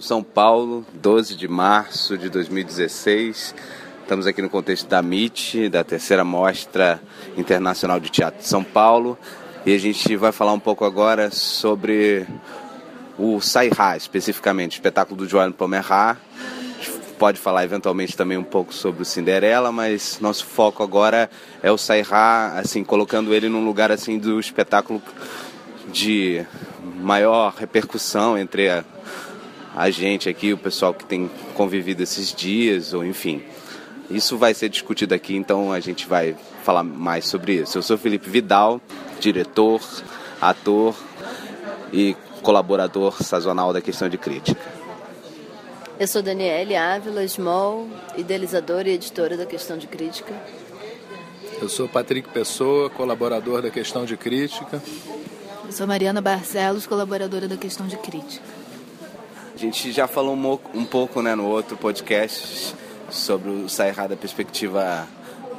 São Paulo, 12 de março de 2016. Estamos aqui no contexto da MIT, da terceira Mostra Internacional de Teatro de São Paulo. E a gente vai falar um pouco agora sobre o Sairá, especificamente, o espetáculo do João Pomerá. Pode falar eventualmente também um pouco sobre o Cinderela, mas nosso foco agora é o Sairá, assim, colocando ele num lugar assim do espetáculo de maior repercussão entre a, a gente aqui, o pessoal que tem convivido esses dias, ou enfim. Isso vai ser discutido aqui, então a gente vai falar mais sobre isso. Eu sou Felipe Vidal, diretor, ator e colaborador sazonal da questão de crítica. Eu sou Daniele Ávila Small, idealizadora e editora da questão de crítica. Eu sou Patrick Pessoa, colaborador da questão de crítica. Eu sou Mariana Barcelos, colaboradora da questão de crítica. A gente já falou um, pouco né, no outro podcast sobre o sair da perspectiva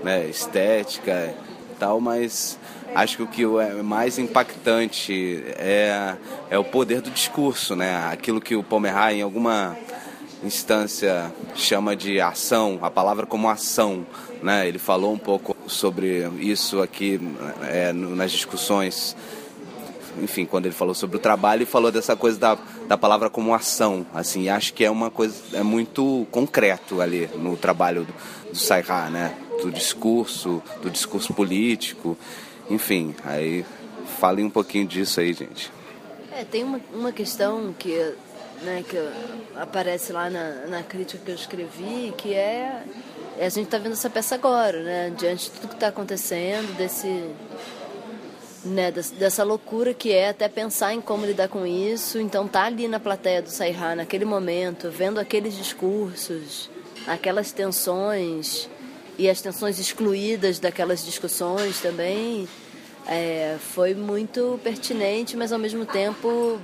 né, estética e tal, mas acho que o que é mais impactante é, é o poder do discurso, né? Aquilo que o Pomerá em alguma instância chama de ação, a palavra como ação, né? Ele falou um pouco sobre isso aqui é, nas discussões enfim, quando ele falou sobre o trabalho, e falou dessa coisa da, da palavra como ação, assim, acho que é uma coisa, é muito concreto ali no trabalho do, do Sairá, né, do discurso, do discurso político, enfim, aí falem um pouquinho disso aí, gente. É, tem uma, uma questão que, né, que aparece lá na, na crítica que eu escrevi, que é, é a gente está vendo essa peça agora, né, diante de tudo que está acontecendo, desse né, dessa loucura que é até pensar em como lidar com isso. Então tá ali na plateia do Sairá naquele momento, vendo aqueles discursos, aquelas tensões e as tensões excluídas daquelas discussões também, é, foi muito pertinente, mas ao mesmo tempo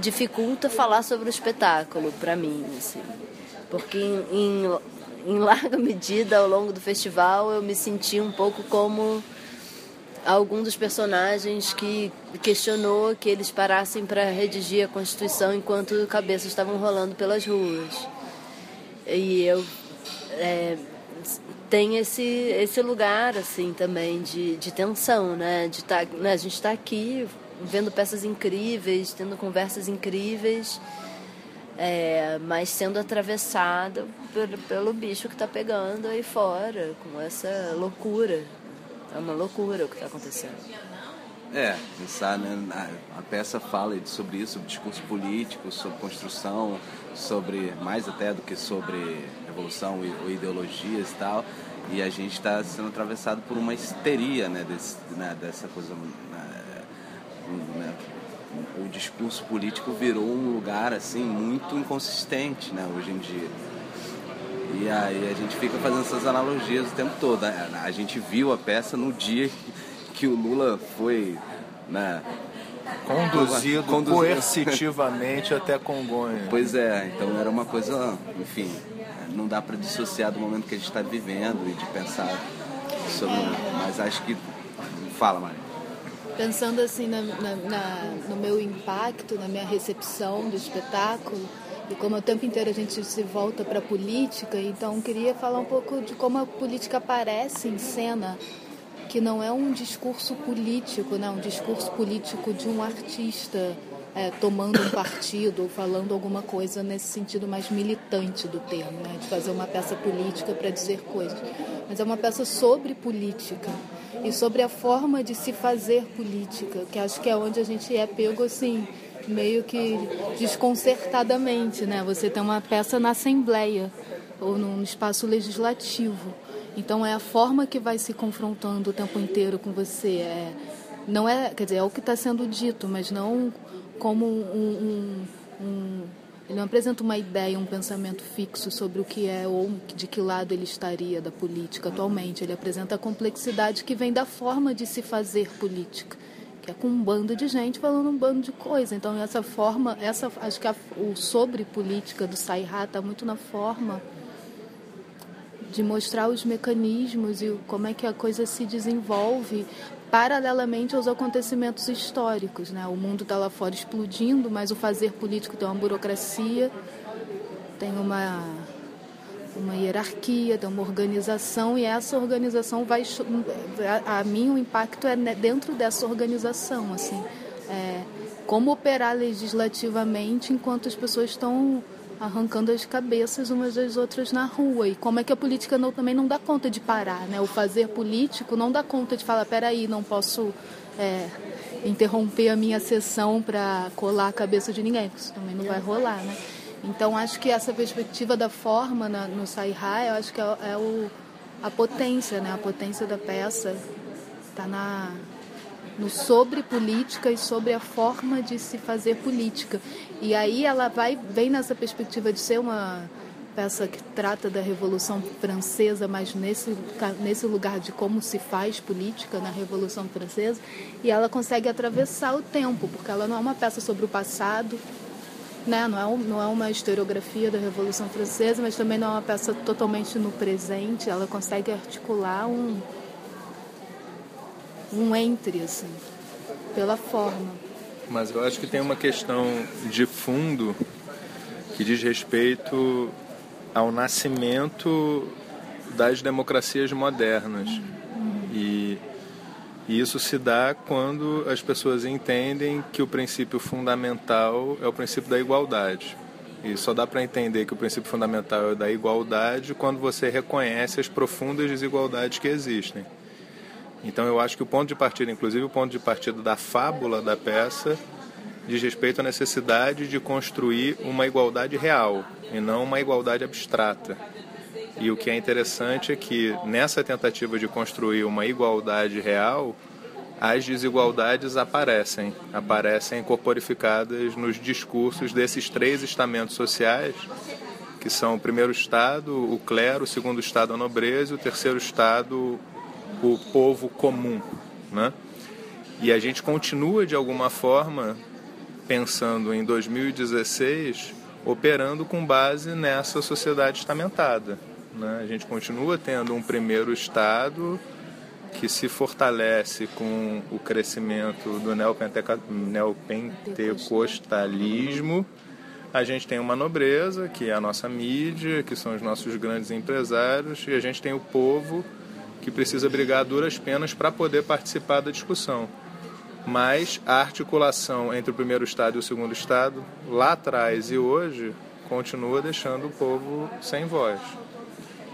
dificulta falar sobre o espetáculo para mim, assim. porque em, em, em larga medida ao longo do festival eu me senti um pouco como algum dos personagens que questionou que eles parassem para redigir a Constituição enquanto cabeças estavam rolando pelas ruas. E eu é, tem esse esse lugar assim também de, de tensão, né? De tá, né? A gente está aqui vendo peças incríveis, tendo conversas incríveis. É, mas sendo atravessado pelo, pelo bicho que está pegando aí fora, com essa loucura é uma loucura o que está acontecendo. É, pensar, né? A, peça fala sobre isso, sobre discurso político, sobre construção, sobre mais até do que sobre revolução ou ideologias e tal. E a gente está sendo atravessado por uma histeria, né? Desse, né? Dessa coisa. Né? né? O discurso político virou um lugar assim muito inconsistente, né? Hoje em dia e aí a gente fica fazendo essas analogias o tempo todo. Né? A gente viu a peça no dia que o Lula foi né, conduzido, conduzido coercitivamente até Congonha. Pois é, então era uma coisa, enfim, não dá para dissociar do momento que a gente está vivendo e de pensar sobre. Mas acho que. Fala, Maria. Pensando assim na, na, na, no meu impacto, na minha recepção do espetáculo, e como o tempo inteiro a gente se volta para a política, então queria falar um pouco de como a política aparece em cena, que não é um discurso político, né? um discurso político de um artista é, tomando um partido ou falando alguma coisa nesse sentido mais militante do termo, né? de fazer uma peça política para dizer coisas. Mas é uma peça sobre política e sobre a forma de se fazer política, que acho que é onde a gente é pego assim meio que desconcertadamente, né? Você tem uma peça na Assembleia ou num espaço legislativo. Então é a forma que vai se confrontando o tempo inteiro com você. É, não é, quer dizer, é o que está sendo dito, mas não como um, um, um, ele não apresenta uma ideia, um pensamento fixo sobre o que é ou de que lado ele estaria da política atualmente. Ele apresenta a complexidade que vem da forma de se fazer política é com um bando de gente falando um bando de coisa. Então essa forma, essa acho que a, o sobre política do Sairá está muito na forma de mostrar os mecanismos e como é que a coisa se desenvolve paralelamente aos acontecimentos históricos. Né? O mundo está lá fora explodindo, mas o fazer político tem uma burocracia, tem uma, uma hierarquia, tem uma organização, e essa organização vai. A, a mim, o impacto é dentro dessa organização. Assim, é, como operar legislativamente enquanto as pessoas estão arrancando as cabeças umas das outras na rua. E como é que a política não, também não dá conta de parar, né? O fazer político não dá conta de falar, peraí, não posso é, interromper a minha sessão para colar a cabeça de ninguém, porque isso também não vai rolar, né? Então, acho que essa perspectiva da forma na, no Saihá, eu acho que é, é o, a potência, né? A potência da peça está na no sobre política e sobre a forma de se fazer política. E aí ela vai vem nessa perspectiva de ser uma peça que trata da Revolução Francesa, mas nesse, nesse lugar de como se faz política na Revolução Francesa, e ela consegue atravessar o tempo, porque ela não é uma peça sobre o passado, né? não, é não é uma historiografia da Revolução Francesa, mas também não é uma peça totalmente no presente, ela consegue articular um, um entre, assim, pela forma. Mas eu acho que tem uma questão de fundo que diz respeito ao nascimento das democracias modernas. Uhum. E, e isso se dá quando as pessoas entendem que o princípio fundamental é o princípio da igualdade. E só dá para entender que o princípio fundamental é da igualdade quando você reconhece as profundas desigualdades que existem. Então eu acho que o ponto de partida, inclusive o ponto de partida da fábula da peça, diz respeito à necessidade de construir uma igualdade real e não uma igualdade abstrata. E o que é interessante é que nessa tentativa de construir uma igualdade real, as desigualdades aparecem, aparecem corporificadas nos discursos desses três estamentos sociais, que são o primeiro estado, o clero, o segundo estado, a nobreza, e o terceiro estado, o povo comum, né? E a gente continua de alguma forma pensando em 2016 operando com base nessa sociedade estamentada. Né? A gente continua tendo um primeiro estado que se fortalece com o crescimento do neopentecostalismo. A gente tem uma nobreza, que é a nossa mídia, que são os nossos grandes empresários, e a gente tem o povo que precisa brigar a duras penas para poder participar da discussão. Mas a articulação entre o primeiro estado e o segundo estado, lá atrás e hoje, continua deixando o povo sem voz.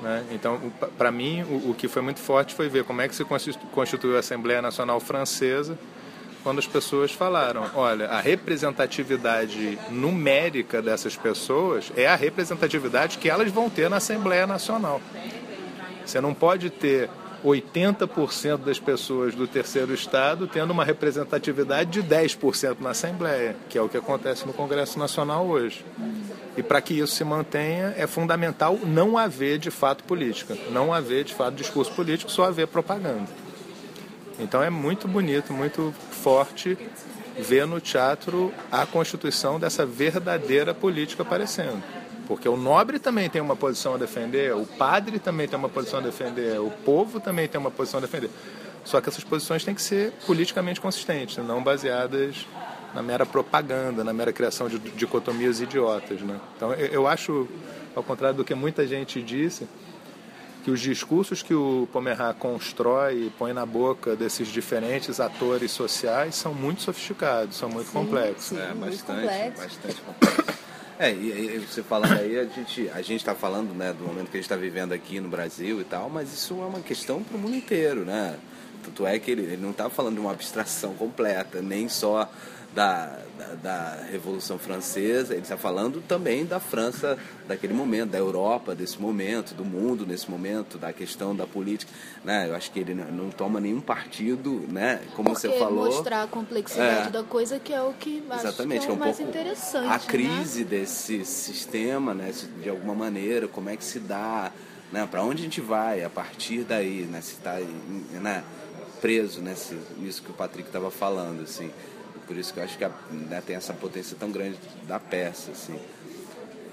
Né? Então, para mim, o, o, que foi muito forte foi ver como é que se constituiu a Assembleia Nacional Francesa quando as pessoas falaram: olha, a representatividade numérica dessas pessoas é a representatividade que elas vão ter na Assembleia Nacional. Você não pode ter 80% das pessoas do terceiro estado tendo uma representatividade de 10% na Assembleia, que é o que acontece no Congresso Nacional hoje. E para que isso se mantenha, é fundamental não haver de fato política, não haver de fato discurso político, só haver propaganda. Então é muito bonito, muito forte ver no teatro a constituição dessa verdadeira política aparecendo. Porque o nobre também tem uma posição a defender, o padre também tem uma posição a defender, o povo também tem uma posição a defender. Só que essas posições têm que ser politicamente consistentes, não baseadas na mera propaganda, na mera criação de dicotomias idiotas. Né? Então, eu acho, ao contrário do que muita gente disse, que os discursos que o Pomerá constrói e põe na boca desses diferentes atores sociais são muito sofisticados, são muito sim, complexos. Sim, é, bastante, bastante complexo. É, e, você falando aí, a gente a gente está falando né, do momento que a gente está vivendo aqui no Brasil e tal, mas isso é uma questão para o mundo inteiro, né? Tanto é que ele, ele não está falando de uma abstração completa, nem só da, da, da, Revolução Francesa, ele está falando também da França daquele momento, da Europa desse momento, do mundo nesse momento, da questão da política. Né? Eu acho que ele não, toma nenhum partido, né? como Porque você falou. mostrar a complexidade é, da coisa que é o que exatamente, que é, é um mais interessante. A né? crise desse sistema, né? de alguma maneira, como é que se dá, né? para onde a gente vai a partir daí, né? se está né? preso nesse, nisso que o Patrick estava falando. assim por isso que eu acho que a, né, tem essa potência tão grande da peça, assim.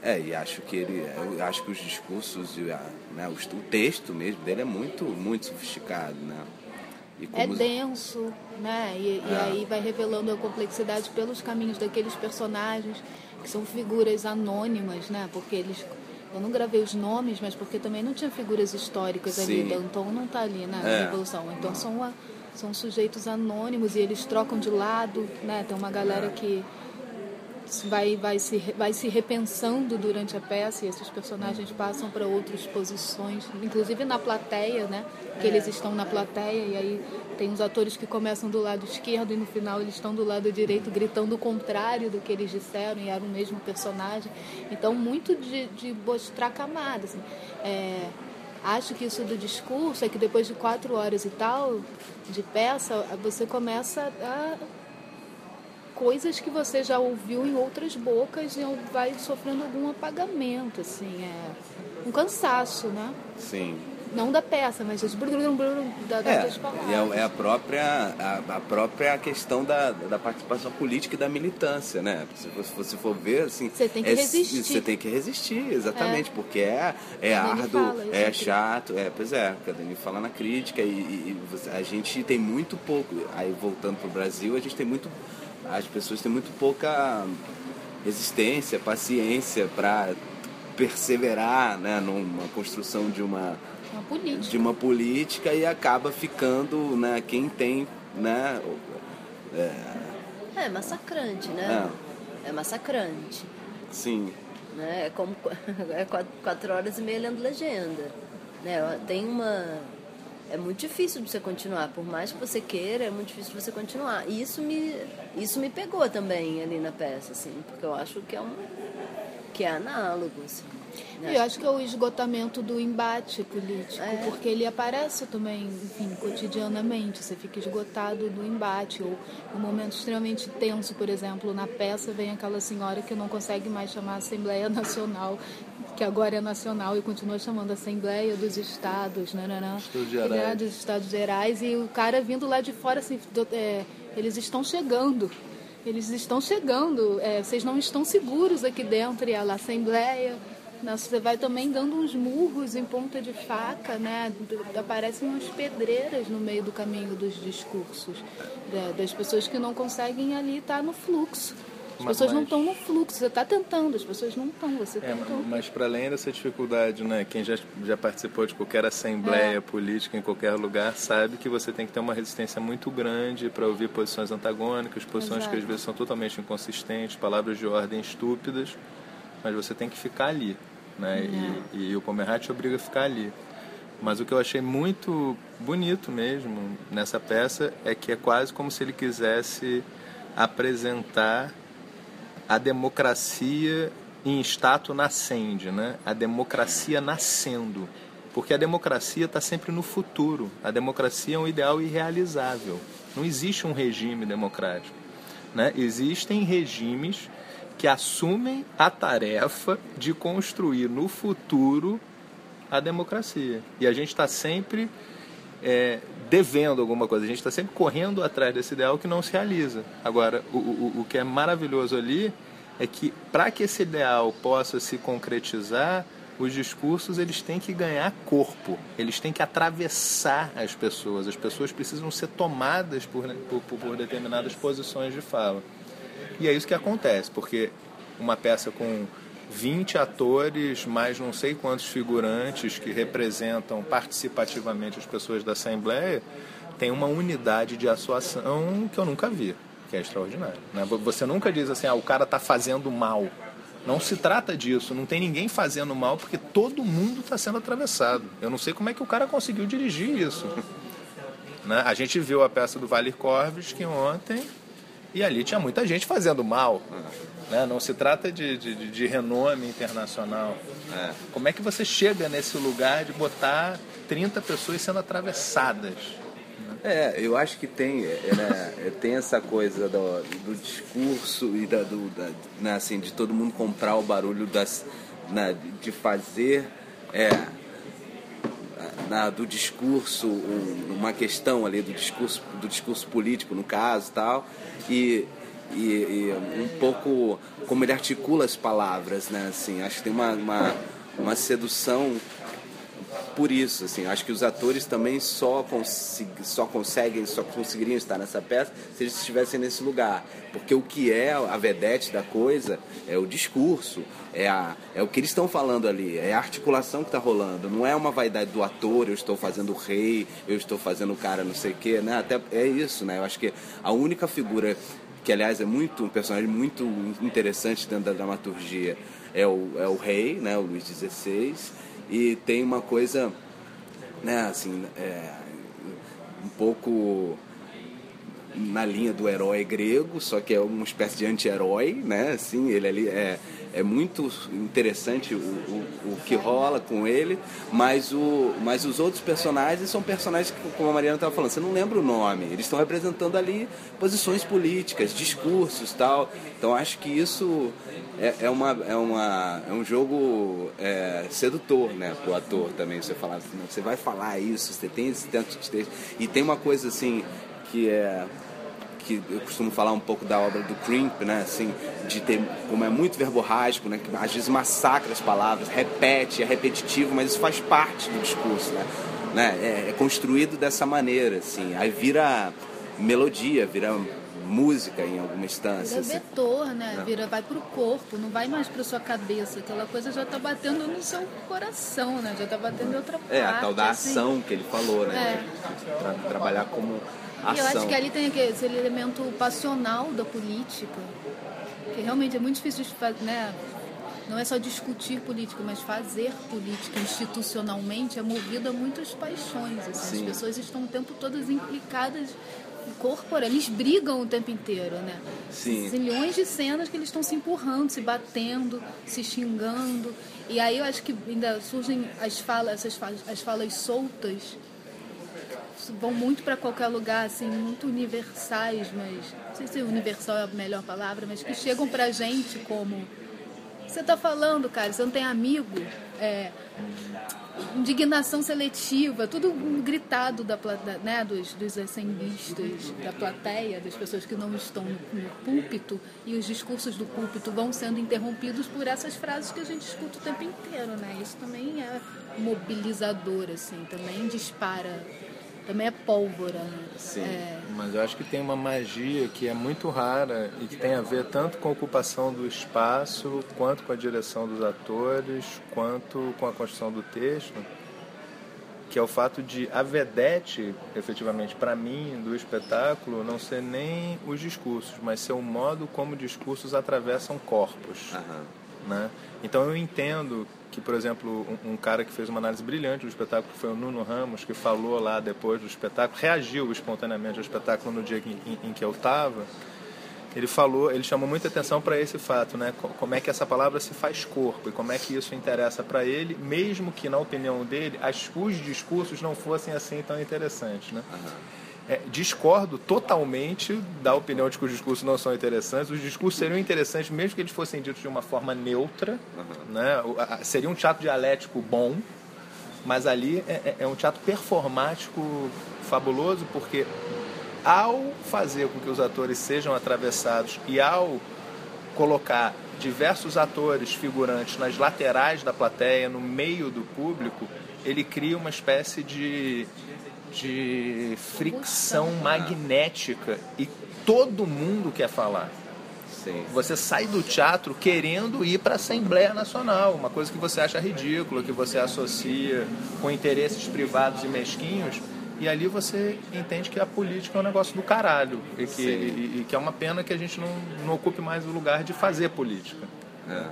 É, e acho que ele, eu acho que os discursos e a, né, o, o, texto mesmo dele é muito, muito sofisticado, né? é denso, né? E, é. e, aí vai revelando a complexidade pelos caminhos daqueles personagens que são figuras anônimas, né? Porque eles eu não gravei os nomes, mas porque também não tinha figuras históricas Sim. ali. Danton não está ali na é. Revolução. Então são, a, são sujeitos anônimos e eles trocam de lado, né? Tem uma galera é. que vai, vai, se, vai se repensando durante a peça e esses personagens passam para outras posições, inclusive na plateia, né? Que é. eles estão na plateia e aí tem os atores que começam do lado esquerdo e no final eles estão do lado direito gritando o contrário do que eles disseram e era o mesmo personagem. Então, muito de, de mostrar camadas. Assim. É, acho que isso do discurso é que depois de quatro horas e tal de peça, você começa a coisas que você já ouviu em outras bocas e vai sofrendo algum apagamento, assim, é um cansaço, né? Sim. Não da peça, mas das, da, das é, palavras. É, é a própria, a, a, própria questão da, da participação política e da militância, né? Se você for ver, assim... Você tem que é, resistir. Você tem que resistir, exatamente, é. porque é, é árduo, fala, é chato, é, pois é, a Dani fala na crítica e, e, a gente tem muito pouco, aí voltando para o Brasil, a gente tem muito as pessoas têm muito pouca resistência, paciência para perseverar né, numa construção de uma, uma de uma política e acaba ficando né, quem tem né, é, é massacrante, né? É. é massacrante. Sim. Né? É como é quatro, quatro horas e meia lendo legenda. Né? Tem uma é muito difícil de você continuar. Por mais que você queira, é muito difícil de você continuar. E isso me, isso me pegou também ali na peça, assim, porque eu acho que é um que é análogo, assim. Né? Eu acho que é o esgotamento do embate político, é. porque ele aparece também, enfim, cotidianamente. Você fica esgotado do embate. Ou um momento extremamente tenso, por exemplo, na peça vem aquela senhora que não consegue mais chamar a Assembleia Nacional que agora é nacional e continua chamando Assembleia dos Estados, né, né, né? Gerais. dos Estados Gerais, e o cara vindo lá de fora, assim, do, é, eles estão chegando, eles estão chegando, é, vocês não estão seguros aqui dentro, e a Assembleia, né, você vai também dando uns murros em ponta de faca, né? Aparecem umas pedreiras no meio do caminho dos discursos né, das pessoas que não conseguem ali estar no fluxo. As mas, pessoas não estão no fluxo, você está tentando, as pessoas não estão, você é, tentou. Mas para além dessa dificuldade, né, quem já, já participou de qualquer assembleia é. política em qualquer lugar sabe que você tem que ter uma resistência muito grande para ouvir posições antagônicas, posições Exato. que às vezes são totalmente inconsistentes, palavras de ordem estúpidas, mas você tem que ficar ali. Né? É. E, e o Pomerhat obriga a ficar ali. Mas o que eu achei muito bonito mesmo nessa peça é que é quase como se ele quisesse apresentar a democracia em status nascente, né? a democracia nascendo. Porque a democracia está sempre no futuro. A democracia é um ideal irrealizável. Não existe um regime democrático. Né? Existem regimes que assumem a tarefa de construir no futuro a democracia. E a gente está sempre é, devendo alguma coisa, a gente está sempre correndo atrás desse ideal que não se realiza. Agora, o, o, o que é maravilhoso ali é que para que esse ideal possa se concretizar, os discursos eles têm que ganhar corpo, eles têm que atravessar as pessoas, as pessoas precisam ser tomadas por, por, por determinadas posições de fala. E é isso que acontece, porque uma peça com 20 atores, mais não sei quantos figurantes que representam participativamente as pessoas da Assembleia, tem uma unidade de atuação que eu nunca vi, que é extraordinário. Né? Você nunca diz assim, ah, o cara está fazendo mal. Não se trata disso, não tem ninguém fazendo mal porque todo mundo está sendo atravessado. Eu não sei como é que o cara conseguiu dirigir isso. Né? A gente viu a peça do Valir Corves que ontem e ali tinha muita gente fazendo mal. Né? Não se trata de, de, de renome internacional. É. Como é que você chega nesse lugar de botar 30 pessoas sendo atravessadas? É, eu acho que tem, é, né, tem essa coisa do, do discurso e da, do, da, né, assim, de todo mundo comprar o barulho das, né, de fazer é, na, do discurso uma questão ali do discurso do discurso político no caso tal e e, e, um pouco como ele articula as palavras, né? Assim, acho que tem uma, uma, uma sedução por isso, assim, acho que os atores também só, só conseguem, só conseguiriam estar nessa peça se eles estivessem nesse lugar, porque o que é a vedete da coisa é o discurso, é, a, é o que eles estão falando ali, é a articulação que está rolando, não é uma vaidade do ator, eu estou fazendo o rei, eu estou fazendo o cara não sei o quê, né? Até é isso, né? Eu acho que a única figura que aliás é muito um personagem muito interessante dentro da dramaturgia é o, é o rei, né, o Luís XVI, e tem uma coisa, né, assim, é, um pouco na linha do herói grego, só que é uma espécie de anti-herói, né, assim, ele ali é é muito interessante o, o, o, que rola com ele, mas, o, mas os outros personagens são personagens que, como a Mariana estava falando, você não lembra o nome, eles estão representando ali posições políticas, discursos tal. Então acho que isso é, é, uma, é, uma, é um jogo é, sedutor né, para o ator também. Você você vai falar isso, você tem esse texto. E tem uma coisa assim que é que eu costumo falar um pouco da obra do Crimp, né? Assim, de ter, como é muito verborrágico, né? Que às vezes massacra as palavras, repete, é repetitivo, mas isso faz parte do discurso, né? né? É, é construído dessa maneira, assim. Aí vira melodia, vira música em alguma instância. Vira assim. vetor, né? Não. Vira, vai pro corpo, não vai mais pra sua cabeça. Aquela coisa já tá batendo no seu coração, né? Já tá batendo em outra parte. É, a tal da assim. ação que ele falou, né? É. Tra trabalhar como ação. Eu acho que ali tem esse elemento passional da política, que realmente é muito difícil de fazer, né? Não é só discutir política, mas fazer política institucionalmente é movido a muitas paixões. Assim. As pessoas estão o tempo todo implicadas corporal, eles brigam o tempo inteiro, né? Sim. Milhões de cenas que eles estão se empurrando, se batendo, se xingando. E aí eu acho que ainda surgem as falas, essas falas, as falas soltas vão muito para qualquer lugar, assim, muito universais, mas não sei se universal é a melhor palavra, mas que chegam pra gente como você tá falando, cara, você não tem amigo, é, indignação seletiva, tudo gritado da, né, dos, dos assemblistas, da plateia, das pessoas que não estão no, no púlpito, e os discursos do púlpito vão sendo interrompidos por essas frases que a gente escuta o tempo inteiro, né? Isso também é mobilizador, assim, também dispara também é pólvora, né? Sim, é... mas eu acho que tem uma magia que é muito rara e que tem a ver tanto com a ocupação do espaço, quanto com a direção dos atores, quanto com a construção do texto, que é o fato de a vedete, efetivamente, para mim, do espetáculo, não ser nem os discursos, mas ser o modo como discursos atravessam corpos. Uhum. Né? Então eu entendo que, por exemplo, um, um, cara que fez uma análise brilhante do espetáculo, que foi o Nuno Ramos, que falou lá depois do espetáculo, reagiu espontaneamente ao espetáculo no dia em, em, em que eu estava, ele falou, ele chamou muita atenção para esse fato, né? Como é que essa palavra se faz corpo e como é que isso interessa para ele, mesmo que na opinião dele as, os discursos não fossem assim tão interessantes, né? Uhum. É, discordo totalmente da opinião de que os discursos não são interessantes. Os discursos seriam interessantes mesmo que eles fossem ditos de uma forma neutra. Uhum. Né? Seria um teatro dialético bom, mas ali é, é, é um teatro performático fabuloso, porque ao fazer com que os atores sejam atravessados e ao colocar diversos atores figurantes nas laterais da plateia, no meio do público, ele cria uma espécie de de fricção magnética e todo mundo quer falar. Sim. Você sai do teatro querendo ir para a Assembleia Nacional, uma coisa que você acha ridícula, que você associa com interesses privados e mesquinhos, e ali você entende que a política é um negócio do caralho e que, e, e que é uma pena que a gente não, não ocupe mais o lugar de fazer política. É,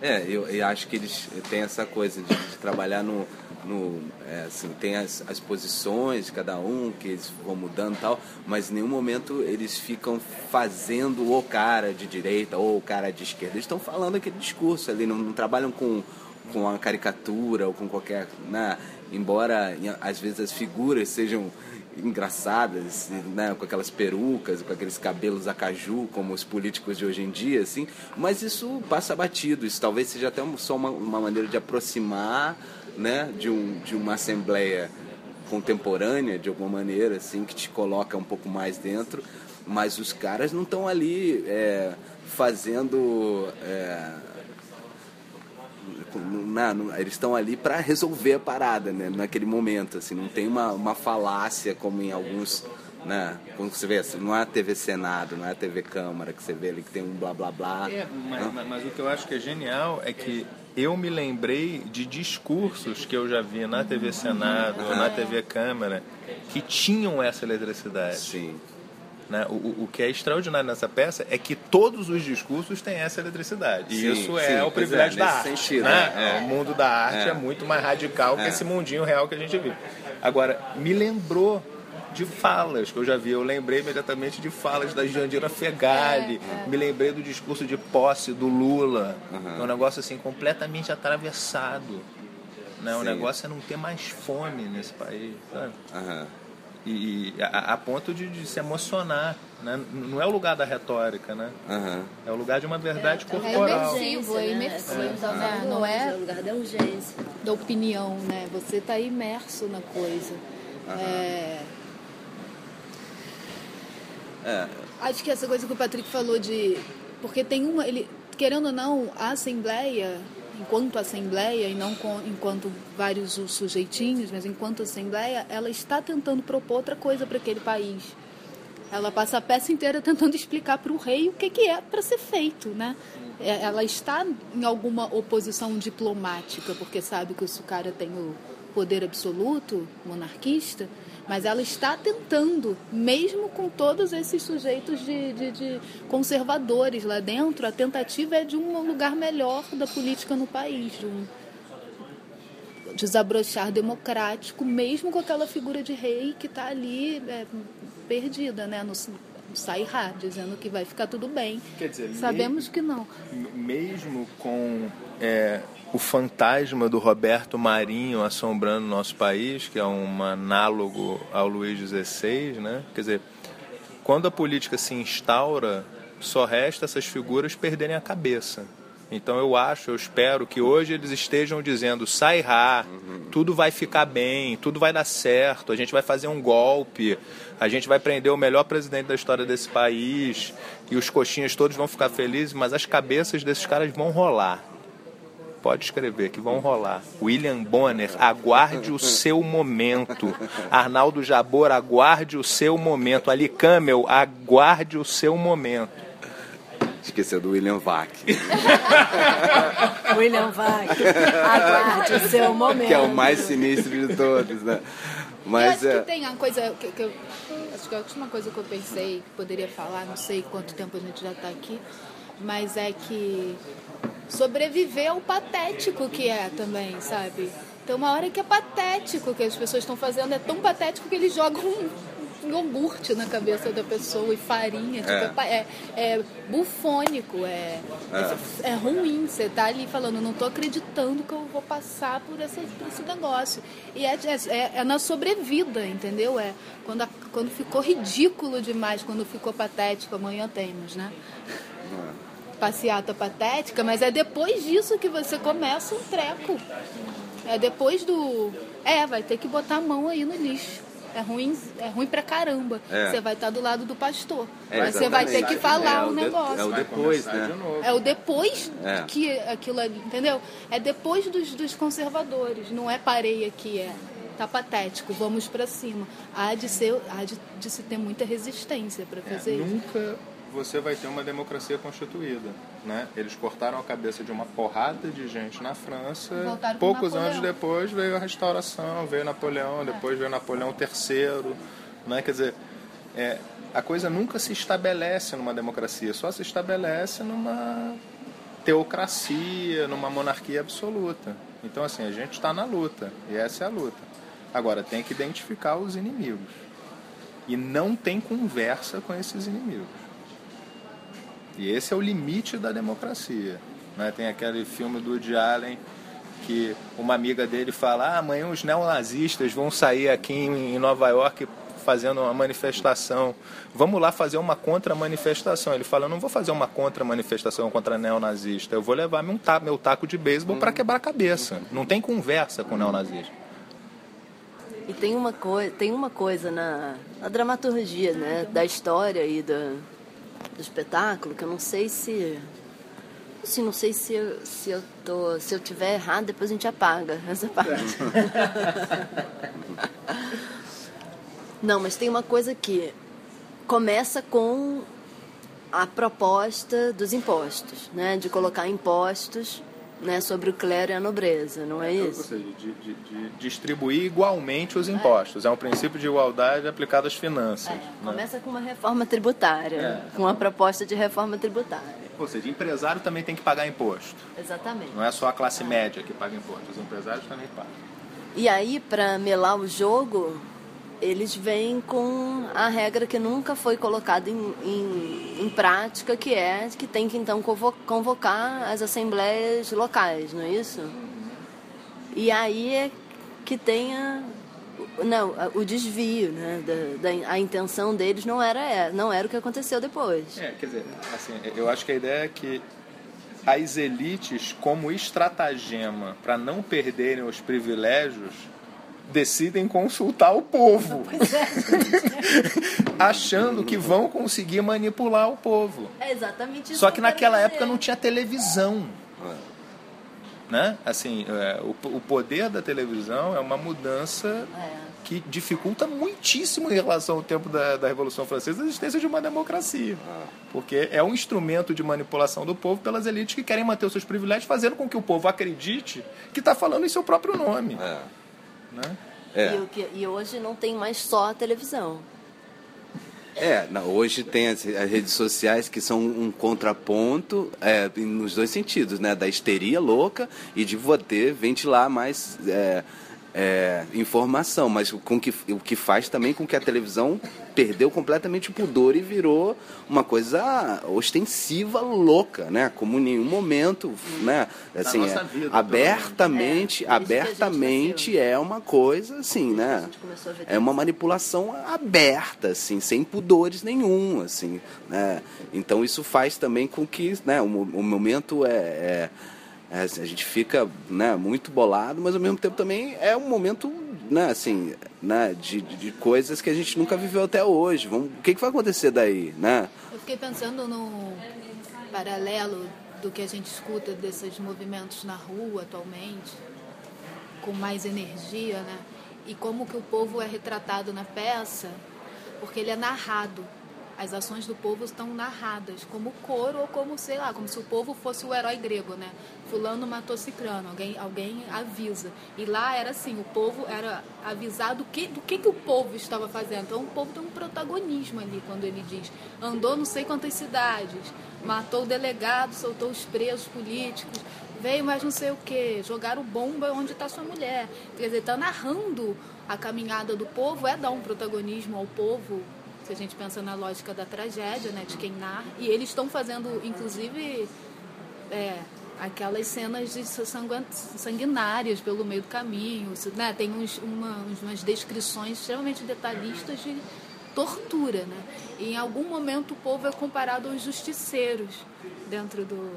é eu, eu acho que eles têm essa coisa de, de trabalhar no no, é, assim, tem as, as posições de cada um que eles vão mudando e tal, mas em nenhum momento eles ficam fazendo o cara de direita ou o cara de esquerda. Eles estão falando aquele discurso ali, não, não trabalham com, com a caricatura ou com qualquer. Né? Embora às vezes as figuras sejam engraçadas, né, com aquelas perucas, com aqueles cabelos a caju, como os políticos de hoje em dia, assim, mas isso passa batido, isso talvez seja até só uma, uma maneira de aproximar né, de, um, de uma assembleia contemporânea, de alguma maneira, assim, que te coloca um pouco mais dentro, mas os caras não estão ali é, fazendo. É, né, eles estão ali para resolver a parada, né, naquele momento, assim, não tem uma, uma falácia como em alguns né? Quando você vê, assim, não é a TV Senado, não é a TV Câmara que você vê ali que tem um blá blá blá. É, mas, mas, mas, o que eu acho que é genial é que eu me lembrei de discursos que eu já vi na TV Senado, uhum. na TV Câmara, que tinham essa eletricidade. Sim. Né? O, o, que é extraordinário nessa peça é que todos os discursos têm essa eletricidade. E sim, isso é o é, privilégio é, da arte. Sentido, né? É. O mundo da arte é, é muito mais radical que é. esse mundinho real que a gente vive. Agora, me lembrou de falas que eu já vi. Eu lembrei imediatamente de falas da Jandira Fegali, é, é. me lembrei do discurso de posse do Lula. Uhum. É um negócio assim completamente atravessado. Né? O negócio é não ter mais fome nesse país. Sabe? Uhum. E, a, a, ponto de, de, se emocionar. Né? Não é o lugar da retórica, né? Uhum. É o lugar de uma verdade é, corporal. É imersivo, é imersivo. É. Não é, é o lugar da urgência. Da opinião, né? Você está imerso na coisa. É, é. Acho que essa coisa que o Patrick falou de. Porque tem uma. Ele, querendo ou não, a Assembleia, enquanto Assembleia, e não com, enquanto vários sujeitinhos, mas enquanto Assembleia, ela está tentando propor outra coisa para aquele país. Ela passa a peça inteira tentando explicar para o rei o que, que é para ser feito, né? É, ela está em alguma oposição diplomática, porque sabe que o cara tem o poder absoluto, monarquista, mas ela está tentando, mesmo com todos esses sujeitos de, de, de, conservadores lá dentro, a tentativa é de um lugar melhor da política no país, de um desabrochar democrático, mesmo com aquela figura de rei que está ali é, perdida, né, no, Sairá, dizendo que vai ficar tudo bem. Quer dizer, sabemos mesmo, que não. Mesmo com é o fantasma do Roberto Marinho assombrando nosso país, que é um análogo ao Luiz XVI, né? Quer dizer, quando a política se instaura, só resta essas figuras perderem a cabeça. Então eu acho, eu espero que hoje eles estejam dizendo sai rá, tudo vai ficar bem, tudo vai dar certo, a gente vai fazer um golpe, a gente vai prender o melhor presidente da história desse país e os coxinhas todos vão ficar felizes, mas as cabeças desses caras vão rolar pode escrever que vão rolar. William Bonner, aguarde o seu momento. Arnaldo Jabor, aguarde o seu momento. Ali Camel, aguarde o seu momento. Esqueceu do William Vac. William Vac, aguarde o seu momento. Que é o mais sinistro de todos, né? Mas eu acho é... que tem uma coisa que, que eu, acho que a última coisa que eu pensei que poderia falar, não sei quanto tempo a gente já está aqui, mas é que sobreviver ao patético que é também, sabe? Então uma hora que é patético que as pessoas estão fazendo, é tão patético que eles jogam um iogurte na cabeça da pessoa e farinha, tipo, é. É, é, bufônico, é, é, é. ruim. Você tá ali falando, não tô acreditando que eu vou passar por, essa, por esse negócio. E é, é, é, na sobrevida, entendeu? É quando, a, quando ficou ridículo demais, quando ficou patético, amanhã temos, né? Passeata patética, mas é depois disso que você começa um treco. É depois do. É, vai ter que botar a mão aí no lixo. É ruim, é ruim pra caramba. É. Você vai estar do lado do pastor. É, mas você vai ter que falar é, o, negócio. É o depois, né? É o depois é. que aquilo ali, entendeu? É depois dos, dos conservadores. Não é parei aqui, é tá patético, vamos para cima. Há de, ser, há de, de se ter muita resistência para é, fazer é, isso. Nunca você vai ter uma democracia constituída. Né? Eles cortaram a cabeça de uma porrada de gente na França. Poucos anos depois veio a restauração, veio Napoleão, é. depois veio Napoleão III. Né? Quer dizer, é, a coisa nunca se estabelece numa democracia, só se estabelece numa teocracia, numa monarquia absoluta. Então, assim, a gente está na luta, e essa é a luta. Agora, tem que identificar os inimigos. E não tem conversa com esses inimigos. E esse é o limite da democracia. Né? Tem aquele filme do Woody Allen que uma amiga dele fala: ah, amanhã os neonazistas vão sair aqui em Nova York fazendo uma manifestação. Vamos lá fazer uma contra-manifestação. Ele fala: eu não vou fazer uma contra-manifestação contra neonazista. Eu vou levar meu, taco, meu taco de beisebol para quebrar a cabeça. Não tem conversa com neonazista. E tem uma, coi tem uma coisa na, na dramaturgia né, da história e da, do espetáculo, que eu não sei se. Não Sim, não sei se eu, se eu tô, se eu tiver errado, depois a gente apaga essa parte. não, mas tem uma coisa que começa com a proposta dos impostos, né, de colocar impostos né, sobre o clero e a nobreza, não é isso? Ou seja, de, de, de distribuir igualmente os impostos. É. é um princípio de igualdade aplicado às finanças. É, né? Começa com uma reforma tributária, é. com uma proposta de reforma tributária. Ou seja, empresário também tem que pagar imposto. Exatamente. Não é só a classe média que paga imposto, os empresários também pagam. E aí, para melar o jogo, eles vêm com a regra que nunca foi colocada em, em, em, prática, que é que tem que então convocar as assembleias locais, não é isso? E aí é que tenha não o desvio, né? Da, da, a intenção deles não era não era o que aconteceu depois. É, quer dizer, assim, eu acho que a ideia é que as elites, como estratagema para não perderem os privilégios decidem consultar o povo, é. achando que vão conseguir manipular o povo. É exatamente isso. Só que naquela época não tinha televisão. Né? Assim, é, o, o, poder da televisão é uma mudança é. que dificulta muitíssimo em relação ao tempo da, da Revolução Francesa a existência de uma democracia. Porque é um instrumento de manipulação do povo pelas elites que querem manter os seus privilégios, fazendo com que o povo acredite que está falando em seu próprio nome. Né? É. E, e, hoje não tem mais só a televisão. É, não, hoje tem as, as, redes sociais que são um contraponto é, nos dois sentidos, né? Da histeria louca e de poder ventilar mais é, é, informação, mas com que, o que faz também com que a televisão perdeu completamente o pudor e virou uma coisa ostensiva, louca, né? Como em nenhum momento, né? Assim, é, vida, abertamente, é, abertamente é uma coisa assim, né? É uma manipulação aberta, assim, sem pudores nenhum, assim, né? Então isso faz também com que, né? O, o momento é, é é, a gente fica né, muito bolado, mas ao mesmo tempo também é um momento né, assim, né, de, de coisas que a gente nunca viveu até hoje. Vamos, o que, que vai acontecer daí? Né? Eu fiquei pensando no paralelo do que a gente escuta desses movimentos na rua atualmente, com mais energia, né? E como que o povo é retratado na peça, porque ele é narrado as ações do povo estão narradas como coro ou como, sei lá, como se o povo fosse o herói grego, né? Fulano matou Cicrano, alguém, alguém avisa. E lá era assim, o povo era avisado que, do que, que o povo estava fazendo. Então o povo tem um protagonismo ali quando ele diz, andou não sei quantas cidades, matou o delegado, soltou os presos políticos, veio mais não sei o que, jogaram bomba onde está sua mulher. Quer dizer, está narrando a caminhada do povo, é dar um protagonismo ao povo se a gente pensa na lógica da tragédia, né, de quem narra. E eles estão fazendo, inclusive, é, aquelas cenas de sanguinárias pelo meio do caminho. Né? Tem uns, uma, umas descrições extremamente detalhistas de tortura. Né? E em algum momento o povo é comparado aos justiceiros dentro, do,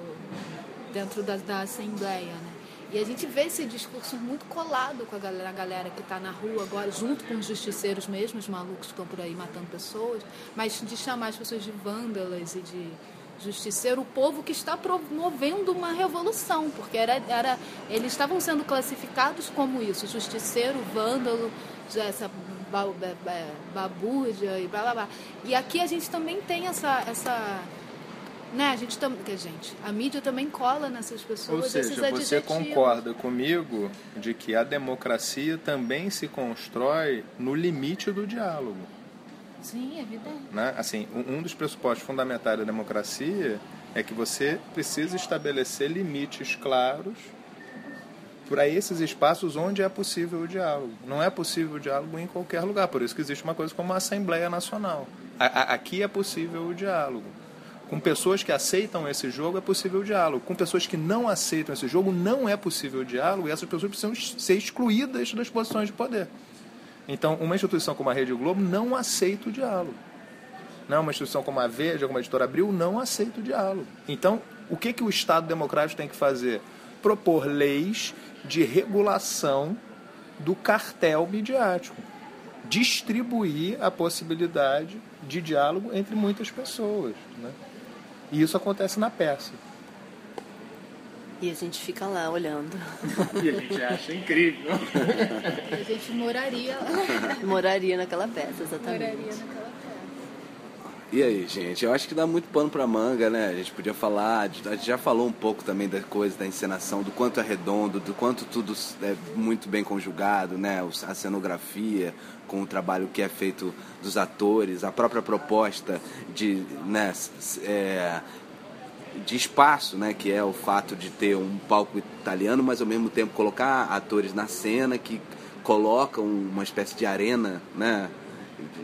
dentro da, da Assembleia. Né? E a gente vê esse discurso muito colado com a galera, a galera que está na rua agora, junto com os justiceiros mesmo, os malucos que estão por aí matando pessoas, mas de chamar as pessoas de vândalas e de justiceiro, o povo que está promovendo uma revolução, porque era, era, eles estavam sendo classificados como isso, justiceiro, vândalo, essa babúrdia e blá blá blá. E aqui a gente também tem essa, essa né? A gente também, que a gente, a mídia também cola nessas pessoas. Ou seja, você concorda comigo de que a democracia também se constrói no limite do diálogo? Sim, é evidente. Né? Assim, um dos pressupostos fundamentais da democracia é que você precisa estabelecer limites claros para esses espaços onde é possível o diálogo. Não é possível o diálogo em qualquer lugar, por isso que existe uma coisa como a Assembleia Nacional. aqui é possível o diálogo. Com pessoas que aceitam esse jogo é possível o diálogo. Com pessoas que não aceitam esse jogo não é possível o diálogo e essas pessoas precisam ser excluídas das posições de poder. Então, uma instituição como a Rede Globo não aceita o diálogo. Não, uma instituição como a Veja, como a Editora Abril, não aceita o diálogo. Então, o que, que o Estado democrático tem que fazer? Propor leis de regulação do cartel midiático. Distribuir a possibilidade de diálogo entre muitas pessoas. Né? E isso acontece na peça. E a gente fica lá olhando. E a gente acha incrível. A gente moraria lá. Moraria naquela peça, exatamente. Moraria naquela. E aí, gente? Eu acho que dá muito pano pra manga, né? A gente podia falar, a gente já falou um pouco também da coisa da encenação, do quanto é redondo, do quanto tudo é muito bem conjugado, né? A cenografia, com o trabalho que é feito dos atores, a própria proposta de, né, é, de espaço, né, que é o fato de ter um palco italiano, mas ao mesmo tempo colocar atores na cena que colocam uma espécie de arena, né,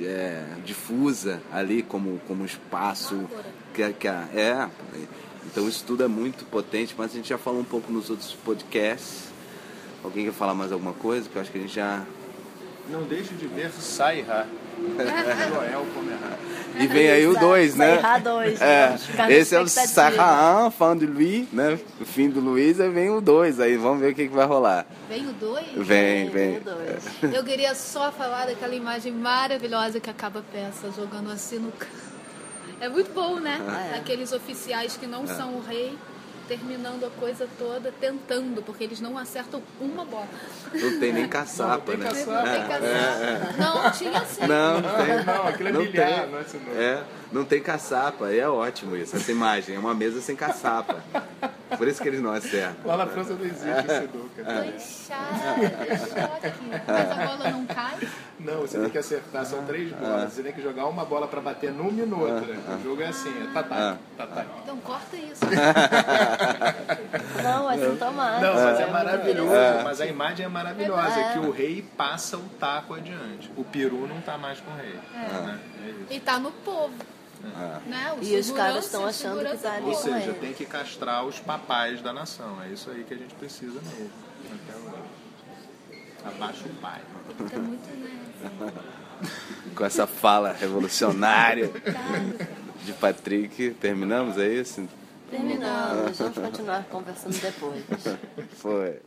é, difusa ali como como espaço que, que a- é. Então isso tudo é muito potente, mas a gente já falou um pouco nos outros podcasts. Alguém quer falar mais alguma coisa? Porque eu acho que a gente já Não deixe de ver Sairá. Joel Pomerá. E vem aí o 2, né? Dois, É, na esse é o expectativa. Sarra 1, fã de Luiz, né? O fim do Luiz, aí vem o 2, aí vamos ver o que, que vai rolar. Vem o dois? Vem, vem. o dois. Eu queria só falar daquela imagem maravilhosa que acaba a peça jogando assim no. É muito bom, né? Ah, é. Aqueles oficiais que não são o rei terminando a coisa toda, tentando, porque eles não acertam uma bola. Não tem nem caçapa, Não, né? não tem caçapa. Tem caçapa. Não, tinha sim. Não, não tem. Não, aquilo é Não bilhar, tem. não é sinuca. É, não tem caçapa. É ótimo isso, essa imagem. É uma mesa sem caçapa. Por isso que eles não acertam. Lá na França não existe. Tô inchada, de choque. Mas a bola não cai? Não, você tem que acertar, são três bolas. Você tem que jogar uma bola pra bater numa e noutra. O jogo é assim, é tatá, tatá. Então corta isso. Não, um tomate. Não, mas é maravilhoso, mas a imagem é maravilhosa, É. que o rei passa o taco adiante. O peru não tá mais com o rei. né? É isso. E tá no povo. Né? O E os caras estão achando que segurança tá ali Ou com seja, ele. tem que castrar os papais da nação. É isso aí que a gente precisa mesmo. Abaixa o pai. Tá muito, né? Com essa fala revolucionária de Patrick, terminamos, é isso? Terminamos, vamos continuar conversando depois. Foi.